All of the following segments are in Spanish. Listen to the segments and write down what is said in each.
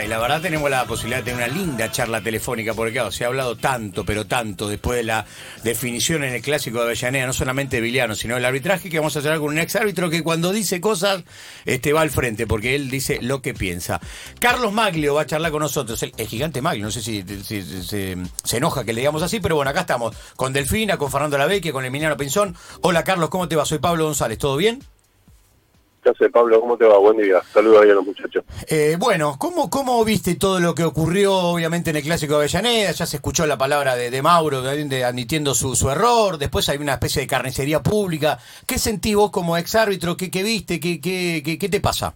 y la verdad tenemos la posibilidad de tener una linda charla telefónica, porque claro, se ha hablado tanto, pero tanto, después de la definición en el clásico de Avellaneda, no solamente de Viliano, sino del arbitraje, que vamos a hacer con un ex árbitro que cuando dice cosas, este va al frente, porque él dice lo que piensa. Carlos Maglio va a charlar con nosotros, el, gigante Maglio, no sé si, se enoja que le digamos así, pero bueno, acá estamos, con Delfina, con Fernando Lavecchia, con Emiliano Pinzón. Hola Carlos, ¿cómo te va? Soy Pablo González, ¿todo bien? ¿Qué hace, Pablo? ¿Cómo te va? Buen día. Saludos ahí a los muchachos. Eh, bueno, ¿cómo, ¿cómo viste todo lo que ocurrió, obviamente, en el Clásico de Avellaneda? Ya se escuchó la palabra de, Mauro de, admitiendo su, su, error. Después hay una especie de carnicería pública. ¿Qué sentí vos como ex árbitro? ¿Qué, qué viste? ¿Qué, qué, qué, te pasa?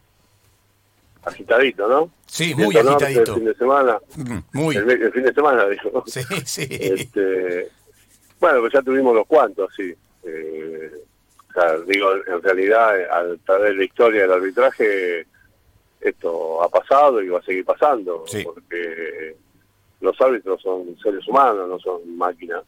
Agitadito, ¿no? Sí, muy agitadito. El fin de semana. Mm, muy. El, fin de semana, dijo. Sí, sí. Este, bueno, pues ya tuvimos los cuantos, sí. Eh, digo, en realidad, al través de la historia del arbitraje, esto ha pasado y va a seguir pasando, porque los árbitros son seres humanos, no son máquinas,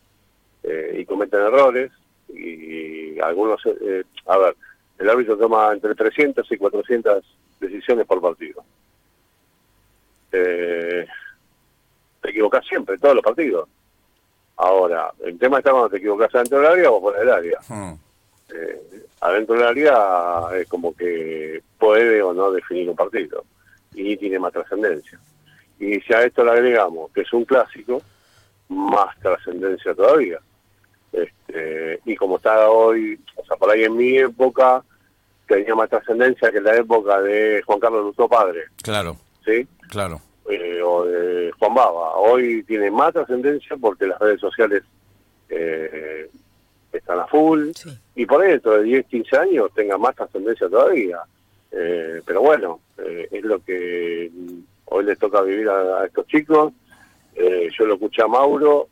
eh, y cometen errores, y algunos, eh, a ver, el árbitro toma entre 300 y 400 decisiones por partido. Eh, te equivocas siempre, todos los partidos. Ahora, el tema está cuando te equivocas dentro del área o fuera del área. Hmm eh, adentro del área es como que puede o no definir un partido y tiene más trascendencia. Y si a esto le agregamos que es un clásico, más trascendencia todavía. Este, y como está hoy, o sea, por ahí en mi época tenía más trascendencia que en la época de Juan Carlos Lutó Padre. Claro. ¿Sí? Claro. Eh, o de Juan Baba. Hoy tiene más trascendencia porque las redes sociales eh, están a full, y por ahí dentro de 10, 15 años tenga más trascendencia todavía. Eh, pero bueno, eh, es lo que hoy les toca vivir a, estos chicos. Eh, yo lo escuché a Mauro,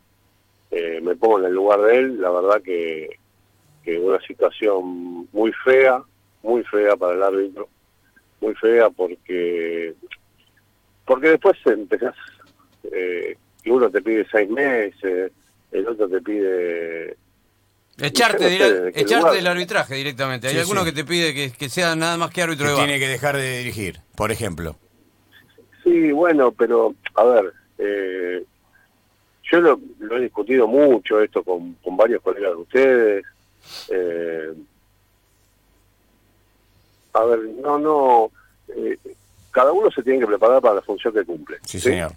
me pongo en el lugar de él, la verdad que, que una situación muy fea, muy fea para el árbitro, muy fea porque porque después empezás, y uno te pide seis meses, el otro te pide Echarte, echarte del arbitraje directamente. Hay alguno que te pide que, sea nada más que árbitro de Tiene que dejar de dirigir, por ejemplo. Sí, bueno, pero a ver, eh, yo lo, he discutido mucho esto con, con varios colegas de ustedes. Eh, a ver, no, no. Eh, cada uno se tiene que preparar para la función que cumple. Sí, señor.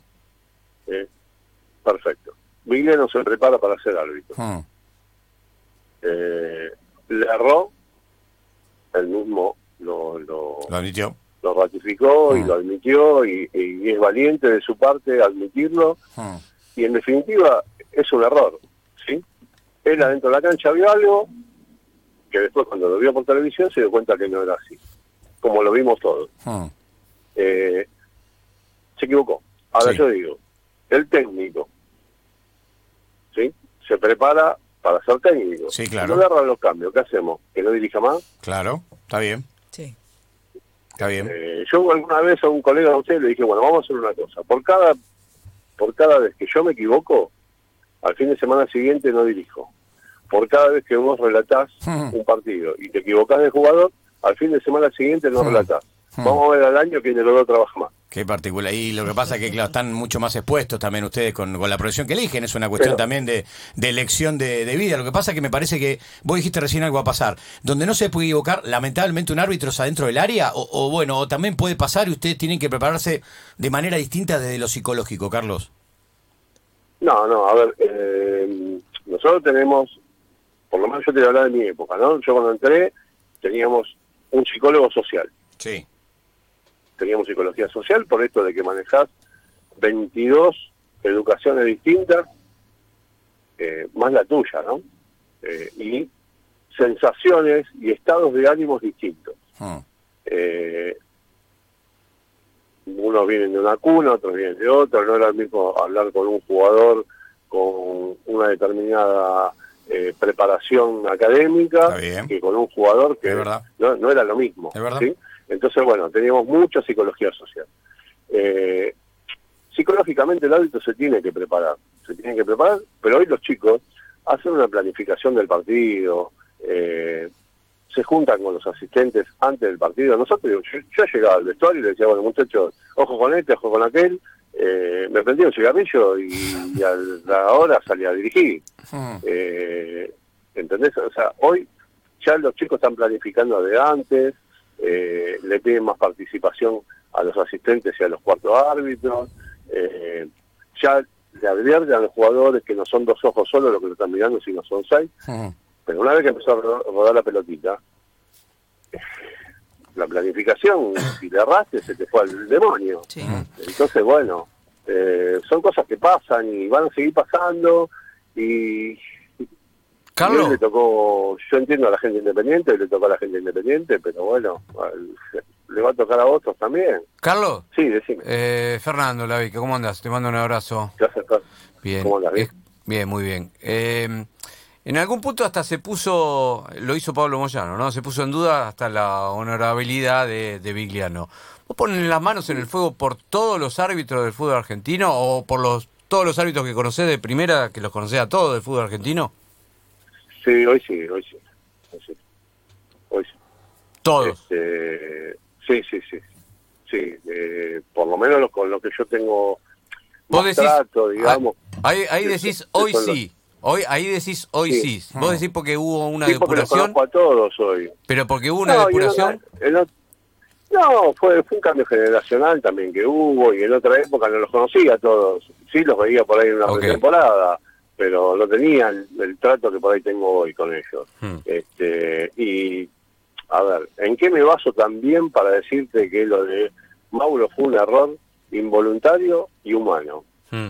perfecto. Miguel no se prepara para ser árbitro. Hmm eh, le erró, el mismo lo, lo, admitió. Lo ratificó y mm. lo admitió y, es valiente de su parte admitirlo. Mm. Y en definitiva es un error. ¿sí? Él adentro de la cancha vio algo que después cuando lo vio por televisión se dio cuenta que no era así. Como lo vimos todos. Mm. Eh, se equivocó. Ahora yo digo, el técnico, ¿sí? Se prepara para ser técnico. Sí, claro. No agarran los cambios, ¿qué hacemos? ¿Que no dirija más? Claro, está bien. Sí. Está bien. Eh, yo alguna vez a un colega de usted le dije, bueno, vamos a hacer una cosa. Por cada, por cada vez que yo me equivoco, al fin de semana siguiente no dirijo. Por cada vez que vos relatás un partido y te equivocás de jugador, al fin de semana siguiente no relatás. Vamos a ver al año de los dos trabaja más. Qué particular. Y lo que pasa es que, claro, están mucho más expuestos también ustedes con, la profesión que eligen. Es una cuestión también de, elección de, vida. Lo que pasa es que me parece que vos dijiste recién algo a pasar. Donde no se puede equivocar, lamentablemente, un árbitro es adentro del área. O, bueno, o también puede pasar y ustedes tienen que prepararse de manera distinta desde lo psicológico, Carlos. No, no, a ver. Eh, nosotros tenemos, por lo menos yo te voy a hablar de mi época, ¿no? Yo cuando entré teníamos un psicólogo social. Sí teníamos psicología social por esto de que manejás 22 educaciones distintas, eh, más la tuya, ¿no? Eh, y sensaciones y estados de ánimos distintos. Hmm. Eh, unos vienen de una cuna, otros vienen de otra, no era lo mismo hablar con un jugador con una determinada preparación académica que con un jugador que no, no, era lo mismo. ¿sí? Entonces, bueno, teníamos mucha psicología social. Eh, psicológicamente el árbitro se tiene que preparar, se tiene que preparar, pero hoy los chicos hacen una planificación del partido, eh, se juntan con los asistentes antes del partido. Nosotros, yo, yo llegaba al vestuario y le decía, bueno, muchachos, ojo con este, ojo con aquel. Eh, me prendí un cigarrillo y, a la hora salí a dirigir. Eh, ¿Entendés? O sea, hoy ya los chicos están planificando de antes, eh, le piden más participación a los asistentes y a los cuartos árbitros, eh, ya le advierten a los jugadores que no son dos ojos solo los que lo están mirando, sino son seis. Pero una vez que empezó a rodar la pelotita, la planificación, si le arrastre, se te fue al demonio. Entonces, bueno, eh, son cosas que pasan y van a seguir pasando y... Carlos. le tocó, yo entiendo a la gente independiente, le tocó a la gente independiente, pero bueno, le va a tocar a otros también. Carlos. Sí, decime. Eh, Fernando Lavica, ¿cómo andas? Te mando un abrazo. Gracias, Carlos. Bien. ¿Cómo andas? Bien? bien, muy bien. Eh, en algún punto hasta se puso, lo hizo Pablo Moyano, ¿no? Se puso en duda hasta la honorabilidad de, de Vigliano. ¿Vos pones las manos en el fuego por todos los árbitros del fútbol argentino o por los todos los árbitros que conocés de primera, que los conocés a todos del fútbol argentino? Sí, hoy sí, hoy sí. Hoy sí. ¿Todos? Este, sí, sí, sí. Sí, eh, por lo menos con lo que yo tengo ¿Vos trato, digamos. Ahí, ahí decís, hoy sí. Hoy, ahí decís, hoy sí. Vos decís porque hubo una sí, depuración. a todos hoy. Pero porque hubo una depuración. no, fue, fue un cambio generacional también que hubo y en otra época no los conocía a todos. Sí los veía por ahí en una temporada, pero no tenían el, trato que por ahí tengo hoy con ellos. Hmm. Este, y, a ver, ¿en qué me baso también para decirte que lo de Mauro fue un error involuntario y humano? Hmm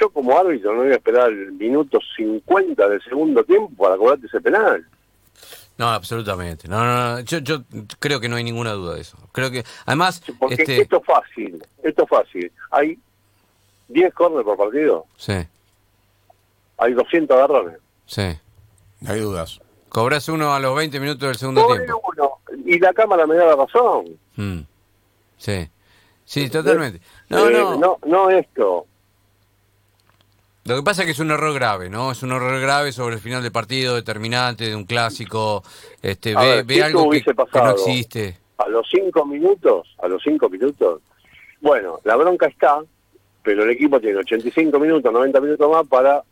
yo como árbitro no voy a esperar el minuto 50 del segundo tiempo para cobrarte ese penal. No, absolutamente. No, no, Yo, yo creo que no hay ninguna duda de eso. Creo que, además, porque este esto es fácil, esto es fácil. Hay 10 corners por partido. Sí. Hay 200 agarrones. Sí. No hay dudas. Cobras uno a los 20 minutos del segundo tiempo. Uno, y la cámara me da la razón. Mm. Sí. Sí, totalmente. No, eh, no. No, no esto. Lo que pasa es que es un error grave, ¿no? Es un error grave sobre el final del partido, determinante, de un clásico. Este, ve, algo que, no existe. A los cinco minutos, a los cinco minutos, bueno, la bronca está, pero el equipo tiene 85 minutos, 90 minutos más para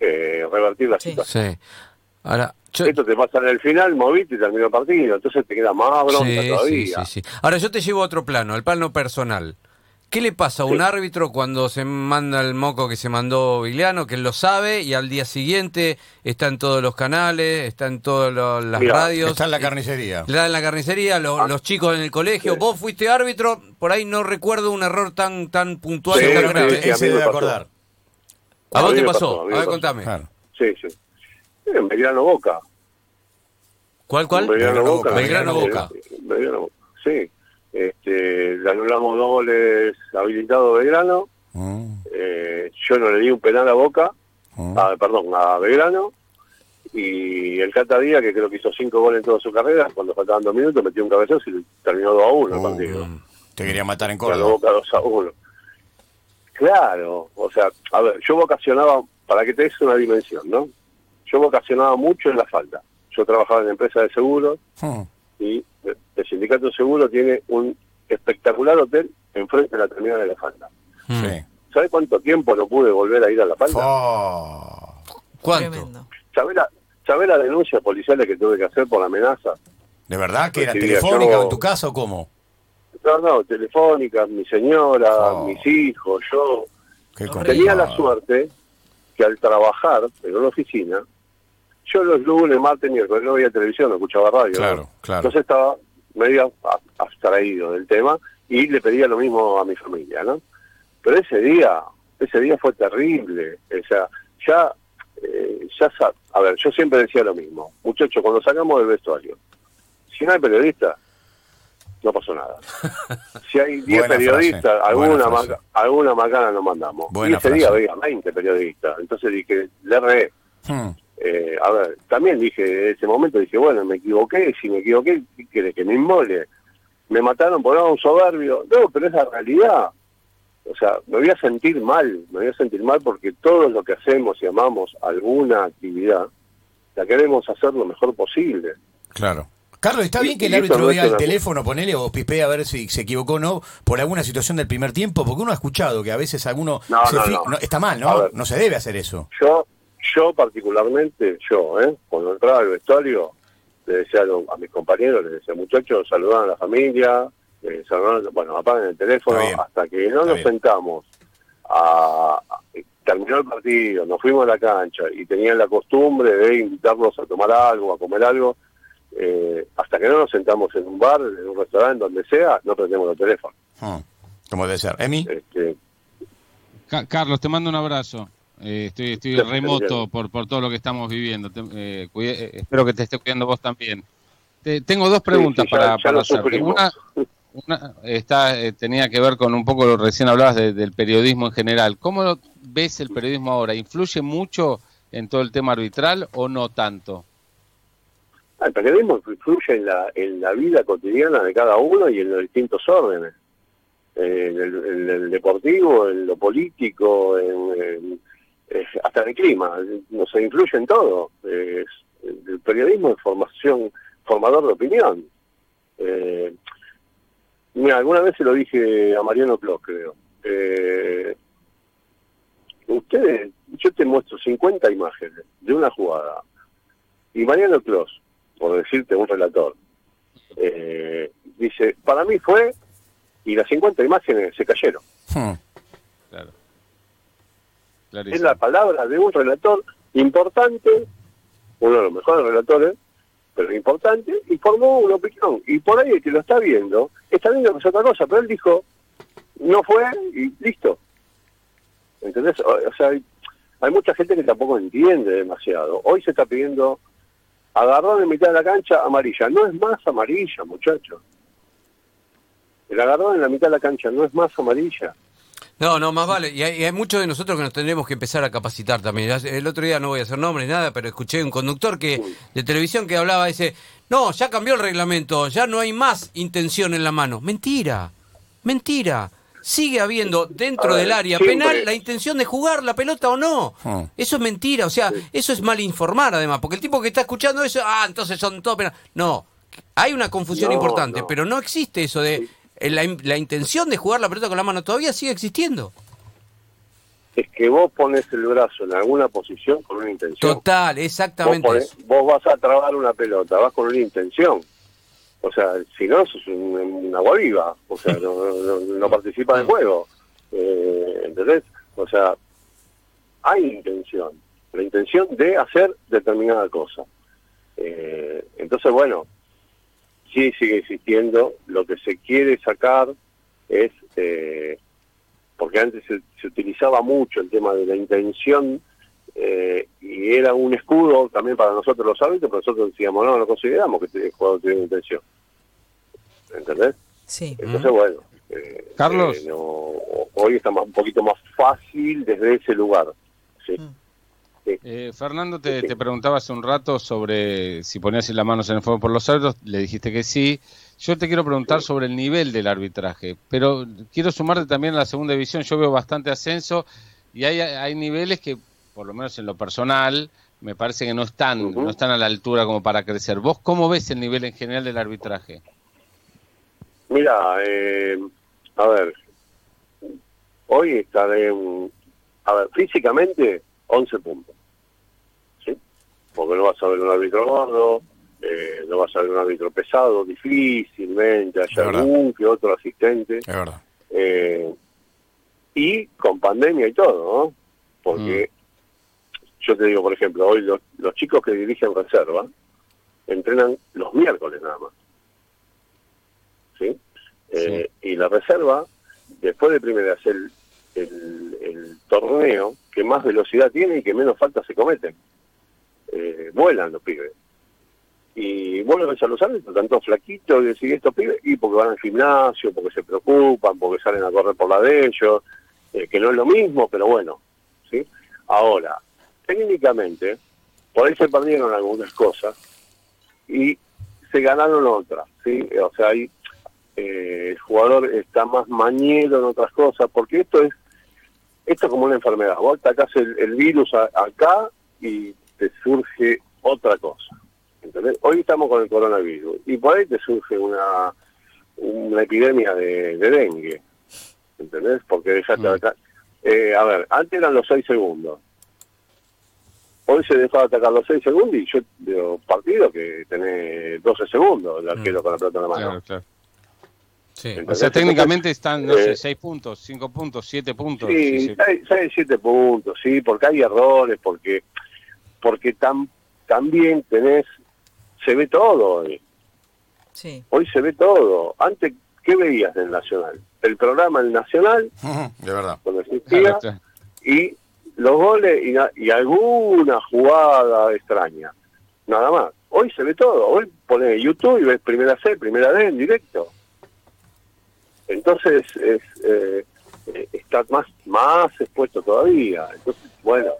eh, revertir la situación. Sí. Ahora, Esto te pasa en el final, moviste y terminó el partido, entonces te queda más bronca todavía. Sí, sí, Ahora yo te llevo a otro plano, el plano personal. ¿Qué le pasa a un árbitro cuando se manda el moco que se mandó Vigliano, que él lo sabe y al día siguiente está en todos los canales, está en todas las radios? Está en la carnicería. Está en la carnicería, ah. los chicos en el colegio. Vos fuiste árbitro, por ahí no recuerdo un error tan tan puntual y tan grave. Ese debe acordar. ¿A, vos te pasó? A, ver, contame. Sí, sí. En Belgrano Boca. ¿Cuál, cuál? Belgrano, Boca. Belgrano Boca. Belgrano Boca. Sí. Este, le anulamos dos goles habilitados de Belgrano. Mm. Eh, yo no le di un penal a Boca, mm. perdón, a Belgrano. Y el Cata Díaz, que creo que hizo cinco goles en toda su carrera, cuando faltaban dos minutos metió un cabezazo y terminó 2 a 1 el mm. partido. Te quería matar en Córdoba. Boca 2 a 1. Claro, o sea, a ver, yo vocacionaba, para que te des una dimensión, ¿no? Yo vocacionaba mucho en la falta. Yo trabajaba en empresa de seguros y el sindicato seguro tiene un espectacular hotel enfrente de la terminal de la falda. Hmm. ¿Sabe cuánto tiempo no pude volver a ir a la falda? ¿Cuánto? ¿Sabe la, ¿Sabe la denuncia policial que tuve que hacer por la amenaza? ¿De verdad? ¿Que era telefónica en tu caso o cómo? No, no, telefónica, mi señora, oh. mis hijos, yo. Tenía la suerte que al trabajar en una oficina, yo los lunes, martes, miércoles no veía televisión, no escuchaba radio. Claro, claro. Entonces estaba medio abstraído del tema y le pedía lo mismo a mi familia, ¿no? Pero ese día, ese día fue terrible, o sea, ya, eh, ya, a ver, yo siempre decía lo mismo, muchachos, cuando sacamos del vestuario, si no hay periodista, no pasó nada. Si hay 10 periodistas, alguna, alguna macana nos mandamos. y ese día había 20 periodistas, entonces dije, le re. Hmm. Eh, a ver, también dije, en ese momento dije, bueno, me equivoqué, si me equivoqué, ¿qué que me inmole? Me mataron por un soberbio. No, pero es la realidad. O sea, me voy a sentir mal, me voy a sentir mal porque todo lo que hacemos y amamos alguna actividad, la queremos hacer lo mejor posible. Claro. Carlos, ¿está bien que el árbitro vea el teléfono, ponele o pispee a ver si se equivocó o no por alguna situación del primer tiempo? Porque uno ha escuchado que a veces alguno está mal, ¿no? no se debe hacer eso. Yo, yo particularmente, yo, ¿eh? cuando entraba al vestuario, le decía a, mis compañeros, les decía, muchachos, saludan a la familia, eh, saludan, bueno, apaguen el teléfono, hasta que no nos sentamos a, terminó el partido, nos fuimos a la cancha y tenían la costumbre de invitarnos a tomar algo, a comer algo, eh, hasta que no nos sentamos en un bar, en un restaurante, donde sea, no prendemos el teléfono. Hmm. ¿Cómo debe ser? ¿Emi? Este, Carlos, te mando un abrazo. Eh, estoy estoy remoto por, por todo lo que estamos viviendo. Eh, espero que te esté cuidando vos también. tengo dos preguntas para, para hacerte. Una, una está, tenía que ver con un poco lo que recién hablabas del periodismo en general. ¿Cómo ves el periodismo ahora? ¿Influye mucho en todo el tema arbitral o no tanto? El periodismo influye en la, en la vida cotidiana de cada uno y en los distintos órdenes. En el, deportivo, en lo político, hasta en el clima. No se influye en todo. el periodismo es formación, formador de opinión. Eh, mira, alguna vez se lo dije a Mariano Clos, creo. Eh, ustedes, yo te muestro 50 imágenes de una jugada y Mariano Clos por decirte un relator, eh, dice, para mí fue, y las 50 imágenes se cayeron. Hmm. Claro. Es la palabra de un relator importante, uno de los mejores relatores, pero importante, y formó una opinión. Y por ahí el que lo está viendo, está viendo que es otra cosa, pero él dijo, no fue y listo. ¿Entendés? O, sea, hay, hay mucha gente que tampoco entiende demasiado. Hoy se está pidiendo agarrón en mitad de la cancha, amarilla. No es más amarilla, muchachos. El agarrón en la mitad de la cancha no es más amarilla. No, no, más vale. Y hay, muchos de nosotros que nos tendremos que empezar a capacitar también. El otro día no voy a hacer nombres, nada, pero escuché un conductor que de televisión que hablaba, dice, no, ya cambió el reglamento, ya no hay más intención en la mano. Mentira, mentira sigue habiendo dentro del área penal la intención de jugar la pelota o no. Ah. Eso es mentira, o sea, eso es mal informar además, porque el tipo que está escuchando eso, ah, entonces son todos penales. No, hay una confusión importante, pero no existe eso de eh, la, intención de jugar la pelota con la mano, todavía sigue existiendo. Es que vos pones el brazo en alguna posición con una intención. Total, exactamente. vos vas a trabar una pelota, vas con una intención. O sea, si no, es un, agua viva, o sea, no, participa del juego. Eh, ¿Entendés? O sea, hay intención, la intención de hacer determinada cosa. Eh, entonces, bueno, sí sigue existiendo, lo que se quiere sacar es, eh, porque antes se, se, utilizaba mucho el tema de la intención eh, y era un escudo también para nosotros los árbitros, pero nosotros decíamos, no, no consideramos que el jugador tiene intención. ¿Entendés? Sí. Entonces, bueno. Eh, Carlos. Eh, hoy está más, un poquito más fácil desde ese lugar. Sí. Mm. Fernando, te, te, preguntaba hace un rato sobre si ponías las manos en el fuego por los árbitros, le dijiste que sí. Yo te quiero preguntar sobre el nivel del arbitraje, pero quiero sumarte también a la segunda división. Yo veo bastante ascenso y hay, hay niveles que por lo menos en lo personal, me parece que no están, no están a la altura como para crecer. ¿Vos cómo ves el nivel en general del arbitraje? Mira, eh, a ver, hoy estaré, a ver, físicamente 11 puntos, ¿sí? Porque no vas a ver un árbitro gordo, eh, no vas a ver un árbitro pesado, difícilmente, hay algún que otro asistente. Es verdad. Eh, y con pandemia y todo, ¿no? Porque mm yo te digo, por ejemplo, hoy los, chicos que dirigen reserva entrenan los miércoles nada más. ¿Sí? Eh, y la reserva, después de primero hacer el, el, torneo, que más velocidad tiene y que menos faltas se cometen. Eh, vuelan los pibes. Y vos lo ves a los árbitros, tanto flaquitos, y decís estos pibes, y porque van al gimnasio, porque se preocupan, porque salen a correr por la de ellos, eh, que no es lo mismo, pero bueno. ¿sí? Ahora, técnicamente, por ahí se perdieron algunas cosas y se ganaron otras, ¿sí? O sea, ahí eh, el jugador está más mañero en otras cosas, porque esto es esto es como una enfermedad. Vos atacás el, el virus acá y te surge otra cosa. Hoy estamos con el coronavirus y por ahí te surge una, una epidemia de, dengue, ¿entendés? Porque dejaste mm. acá. Eh, a ver, antes eran los seis segundos. Hoy se dejó de atacar los 6 segundos y yo veo partido que tenés 12 segundos el arquero mm. con la pelota en la mano. Claro, claro. Sí. o sea, técnicamente están, no sé, 6 eh, puntos, 5 puntos, 7 puntos. Sí, 6, 7 puntos, sí, porque hay errores, porque porque tam, también tenés, se ve todo hoy. Sí. Hoy se ve todo. Antes, ¿qué veías del Nacional? El programa El Nacional, de verdad. cuando existía, y los goles y, alguna jugada extraña. Nada más. Hoy se ve todo. Hoy pones YouTube y ves primera C, primera D en directo. Entonces es, eh, está más, más expuesto todavía. Entonces, bueno,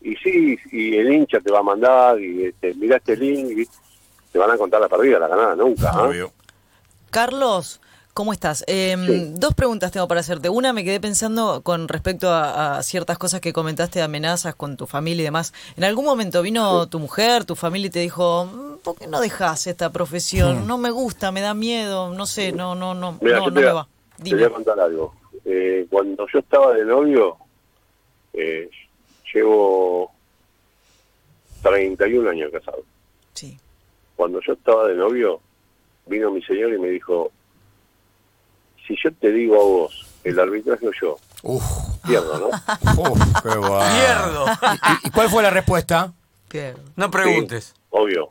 y sí, y el hincha te va a mandar y este, mira este link y te van a contar la partida, la ganada nunca. ¿ah? Carlos, ¿Cómo estás? Em, dos preguntas tengo para hacerte. Una, me quedé pensando con respecto a, ciertas cosas que comentaste de amenazas con tu familia y demás. ¿En algún momento vino tu mujer, tu familia y te dijo, mm, ¿por qué no dejas esta profesión? No me gusta, me da miedo, no sé, no, no, no, no, me va. Te voy a contar algo. Eh, cuando yo estaba de novio, eh, llevo 31 años casado. Sí. Cuando yo estaba de novio, vino mi señor y me dijo, si yo te digo a vos, el arbitraje o yo, Uf. pierdo, ¿no? Uf, qué Pierdo. ¿Y, cuál fue la respuesta? Pierdo. No preguntes. obvio.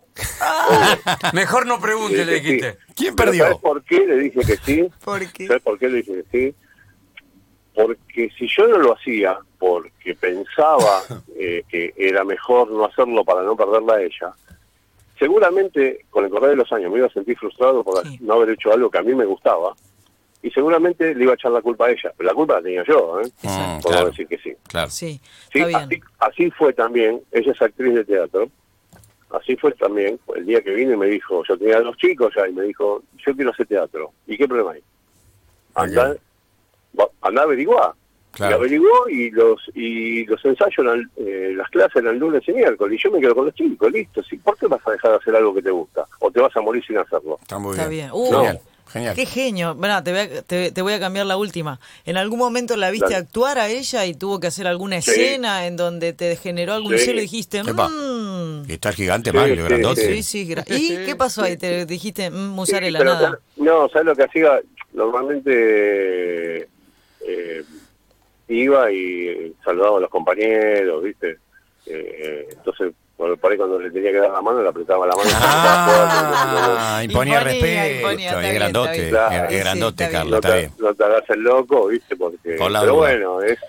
Mejor no preguntes, le dijiste. ¿Quién perdió? ¿Sabes por qué le dije que sí? ¿Por qué? ¿Sabes por qué le dije que sí? Porque si yo no lo hacía, porque pensaba eh, que era mejor no hacerlo para no perderla a ella, seguramente con el correr de los años me iba a sentir frustrado por no haber hecho algo que a mí me gustaba y seguramente le iba a echar la culpa a ella, pero la culpa la tenía yo, ¿eh? Mm, Puedo decir que sí. Claro. Sí, Así, fue también, ella es actriz de teatro, así fue también, el día que vino y me dijo, yo tenía dos chicos ya, y me dijo, yo quiero hacer teatro, ¿y qué problema hay? Anda, anda a averiguar. Y averiguó y los y los ensayos, eh, las clases eran lunes y miércoles, y yo me quedo con los chicos, listo. ¿sí? ¿Por qué vas a dejar de hacer algo que te gusta? ¿O te vas a morir sin hacerlo? Está muy bien. Genial. Qué genio. Bueno, te voy, a, te, voy a cambiar la última. ¿En algún momento la viste actuar a ella y tuvo que hacer alguna escena en donde te generó algún celo y dijiste, mmm. Y está gigante, Mario, grandote. Sí, sí. ¿Y qué pasó ahí? Te dijiste, mmm, la nada. No, ¿sabes lo que hacía? Normalmente eh, iba y saludaba a los compañeros, ¿viste? Eh, entonces por, por ahí cuando le tenía que dar la mano, le apretaba la mano. Ah, imponía, respeto. es grandote, es grandote, Carlos, no está bien. No te hagas el loco, ¿viste? Porque, pero bueno, es...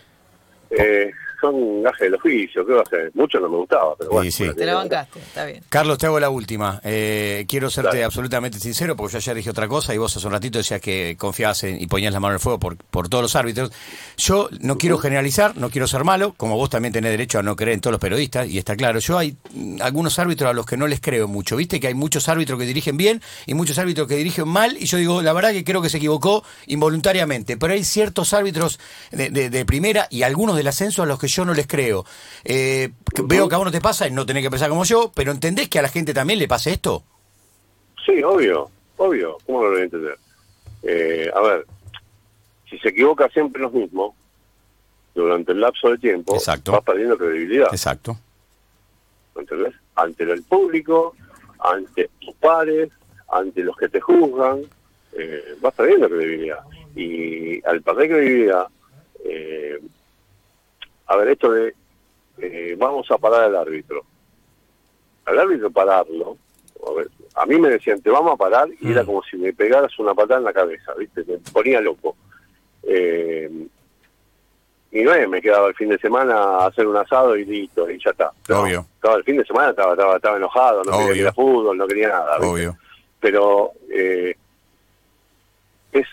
Eh, son gajes del oficio, ¿qué va a hacer? Mucho no me gustaba, pero bueno. Te la bancaste, está bien. Carlos, te hago la última. Eh, quiero serte absolutamente sincero, porque yo ya dije otra cosa y vos hace un ratito decías que confiabas en, y ponías la mano en el fuego por, por todos los árbitros. Yo no quiero generalizar, no quiero ser malo, como vos también tenés derecho a no creer en todos los periodistas, y está claro. Yo hay algunos árbitros a los que no les creo mucho. Viste que hay muchos árbitros que dirigen bien y muchos árbitros que dirigen mal, y yo digo, la verdad que creo que se equivocó involuntariamente, pero hay ciertos árbitros de, de primera y algunos del ascenso a los que yo no les creo. Eh, veo que a uno te pasa y no tenés que pensar como yo, pero ¿entendés que a la gente también le pase esto? Sí, obvio, obvio. ¿Cómo lo voy a entender? Eh, a ver, si se equivoca siempre los mismos, durante el lapso de tiempo, Exacto. vas perdiendo credibilidad. Exacto. ¿Entendés? Ante el público, ante tus pares, ante los que te juzgan, eh, vas perdiendo credibilidad. Y al perder credibilidad, eh, a ver, esto de eh, vamos a parar al árbitro. Al árbitro pararlo, a, mí me decían, te vamos a parar, y era mm. como si me pegaras una patada en la cabeza, ¿viste? Me ponía loco. Eh, y no es, me quedaba el fin de semana a hacer un asado y listo, y ya está. Obvio. Estaba el fin de semana, estaba, estaba, estaba enojado, no quería ir a fútbol, no quería nada. Obvio. Pero eh, es,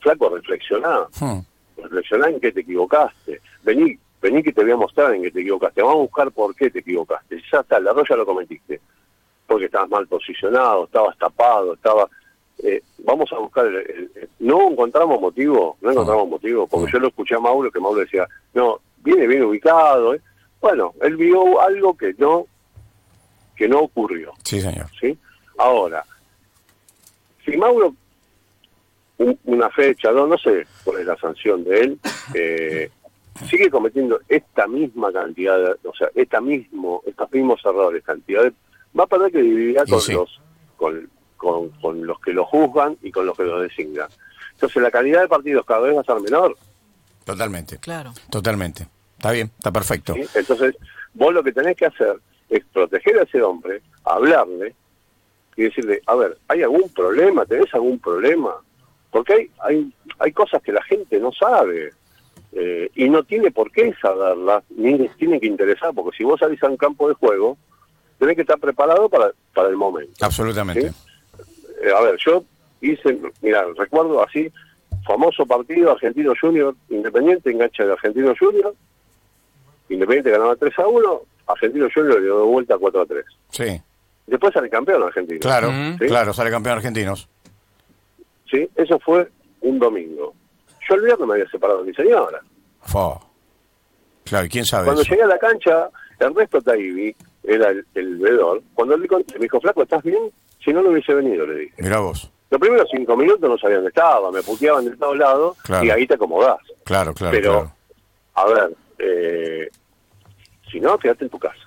flaco, reflexionar. Hmm. Reflexionar en qué te equivocaste. Vení, vení que te voy a mostrar en que te equivocaste, vamos a buscar por qué te equivocaste. Ya está, el error ya lo cometiste, porque estabas mal posicionado, estabas tapado, estaba... Eh, vamos a buscar, no encontramos motivo, no encontramos motivo, porque yo lo escuché a Mauro, que Mauro decía, no, viene bien ubicado, ¿eh? bueno, él vio algo que no, que no ocurrió. Sí, señor. ¿sí? Ahora, si Mauro, una fecha, no, no sé cuál es la sanción de él, eh, sigue cometiendo esta misma cantidad, de, o sea, esta mismo, estos mismos errores, cantidad de, va a perder que dividir con los con, con, con, los que lo juzgan y con los que lo designan. Entonces la calidad de partidos cada vez va a ser menor. Totalmente. Claro. Totalmente. Está bien, está perfecto. Entonces, vos lo que tenés que hacer es proteger a ese hombre, hablarle y decirle, a ver, ¿hay algún problema? ¿Tenés algún problema? Porque hay, hay, hay cosas que la gente no sabe. Eh, y no tiene por qué saberlas, ni les tiene que interesar, porque si vos salís a un campo de juego, tenés que estar preparado para, para el momento. Absolutamente. Eh, a ver, yo hice, mira, recuerdo así, famoso partido Argentino Junior, Independiente, engancha de Argentino Junior, Independiente ganaba 3 a 1, Argentino Junior le dio vuelta 4 a 3. Sí. Después sale campeón argentino. Claro, claro, sale campeón argentinos. Sí, eso fue un domingo. Yo el viernes me había separado de mi señora. Claro, ¿y quién sabe Cuando llegué a la cancha, Ernesto Taibi era el, el vedor. Cuando le conté, me dijo, flaco, ¿estás bien? Si no, no hubiese venido, le dije. Mira vos. Los primeros cinco minutos no sabía dónde estaba, me puteaban de todos lados y ahí te acomodás. Claro, claro, Pero, a ver, eh, si no, quédate en tu casa.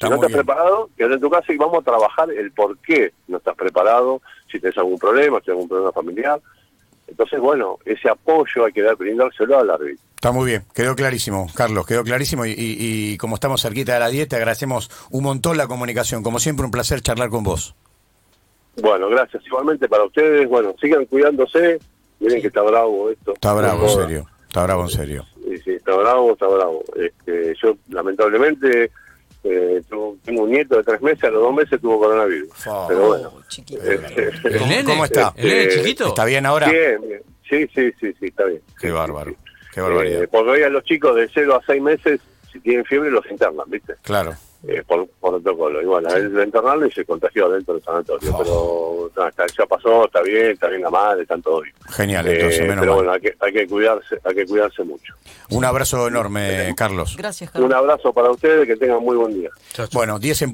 si no estás preparado, quédate en tu casa y vamos a trabajar el por qué no estás preparado, si tienes algún problema, si tienes algún problema familiar. Entonces, bueno, ese apoyo hay que dar, brindárselo al árbitro. Está muy bien, quedó clarísimo, Carlos, quedó clarísimo y, y, como estamos cerquita de la dieta, agradecemos un montón la comunicación. Como siempre, un placer charlar con vos. Bueno, gracias. Igualmente para ustedes, bueno, sigan cuidándose. Miren que está bravo esto. Está bravo, en serio. Está bravo, en serio. Sí, sí, está bravo, está bravo. Este, yo, lamentablemente, eh, tengo un nieto de tres meses, a los dos meses tuvo coronavirus. Pero bueno. ¿Cómo, ¿Cómo, está? ¿El nene chiquito? ¿Está bien ahora? Bien, bien. Sí, sí, sí, sí, está bien. Qué sí, bárbaro. Sí, Qué barbaridad. Eh, porque hoy a los chicos de 0 a 6 meses, si tienen fiebre, los internan, ¿viste? Claro. Eh, por, por, protocolo. Y bueno, él lo internaron y se contagió dentro del sanatorio. Oh. Pero no, está, ya pasó, está bien, está bien la madre, están todo bien. Genial, entonces, eh, menos Pero mal. bueno, hay que, hay que cuidarse, hay que cuidarse mucho. Un abrazo enorme, Carlos. Gracias, Carlos. Un abrazo para ustedes, que tengan muy buen día. Bueno, 10 en